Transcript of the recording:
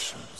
Russians.